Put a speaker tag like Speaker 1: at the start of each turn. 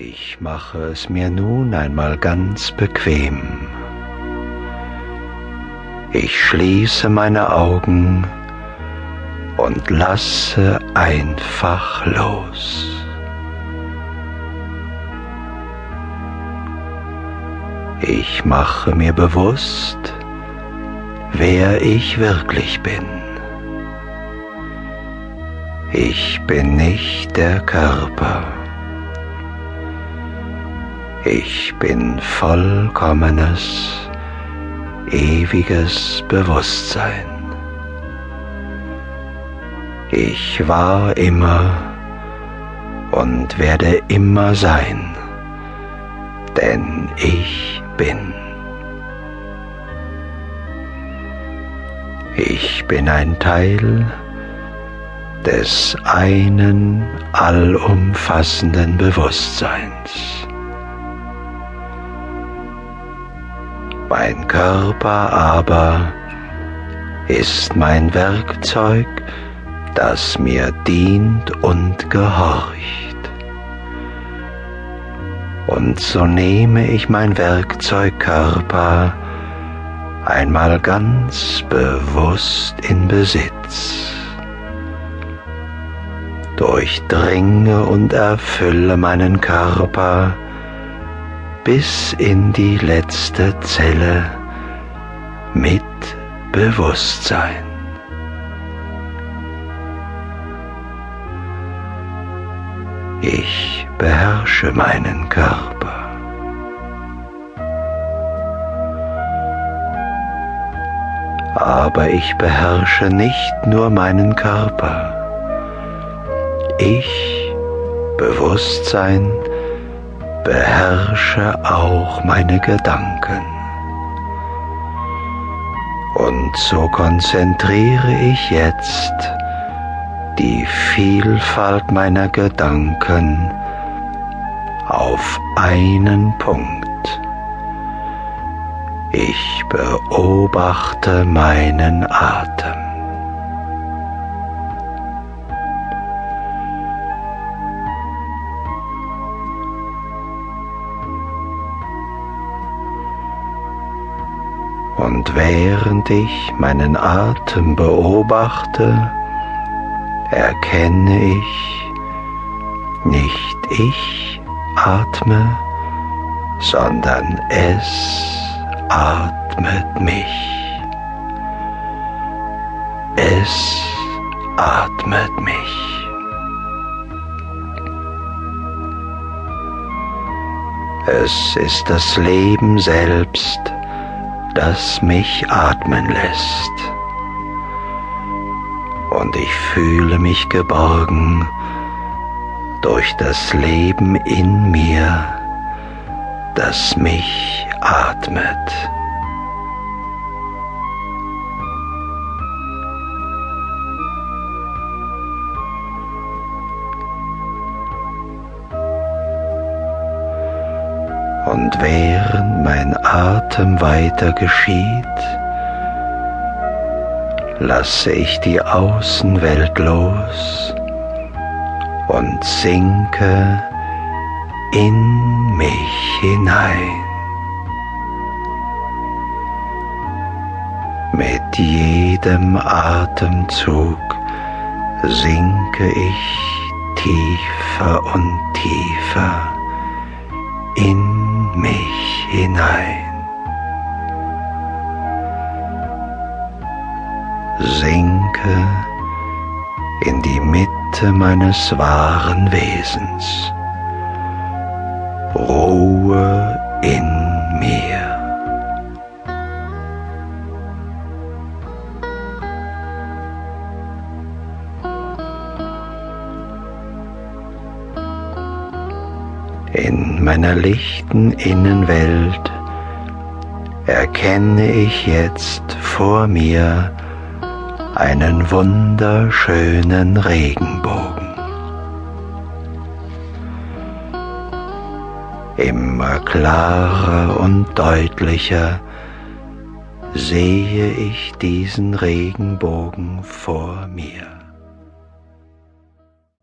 Speaker 1: Ich mache es mir nun einmal ganz bequem. Ich schließe meine Augen und lasse einfach los. Ich mache mir bewusst, wer ich wirklich bin. Ich bin nicht der Körper. Ich bin vollkommenes, ewiges Bewusstsein. Ich war immer und werde immer sein, denn ich bin. Ich bin ein Teil des einen allumfassenden Bewusstseins. Mein Körper aber ist mein Werkzeug, das mir dient und gehorcht. Und so nehme ich mein Werkzeug Körper einmal ganz bewusst in Besitz. Durchdringe und erfülle meinen Körper bis in die letzte Zelle mit Bewusstsein. Ich beherrsche meinen Körper. Aber ich beherrsche nicht nur meinen Körper. Ich, Bewusstsein, beherrsche auch meine Gedanken. Und so konzentriere ich jetzt die Vielfalt meiner Gedanken auf einen Punkt. Ich beobachte meinen Atem. Und während ich meinen Atem beobachte, erkenne ich, nicht ich atme, sondern es atmet mich. Es atmet mich. Es ist das Leben selbst, das mich atmen lässt. Und ich fühle mich geborgen durch das Leben in mir, das mich atmet. Und während mein Atem weiter geschieht, lasse ich die Außenwelt los und sinke in mich hinein. Mit jedem Atemzug sinke ich tiefer und tiefer in mich hinein. Sinke in die Mitte meines wahren Wesens. Ruhe in mir. In meiner lichten Innenwelt erkenne ich jetzt vor mir einen wunderschönen Regenbogen. Immer klarer und deutlicher sehe ich diesen Regenbogen vor mir.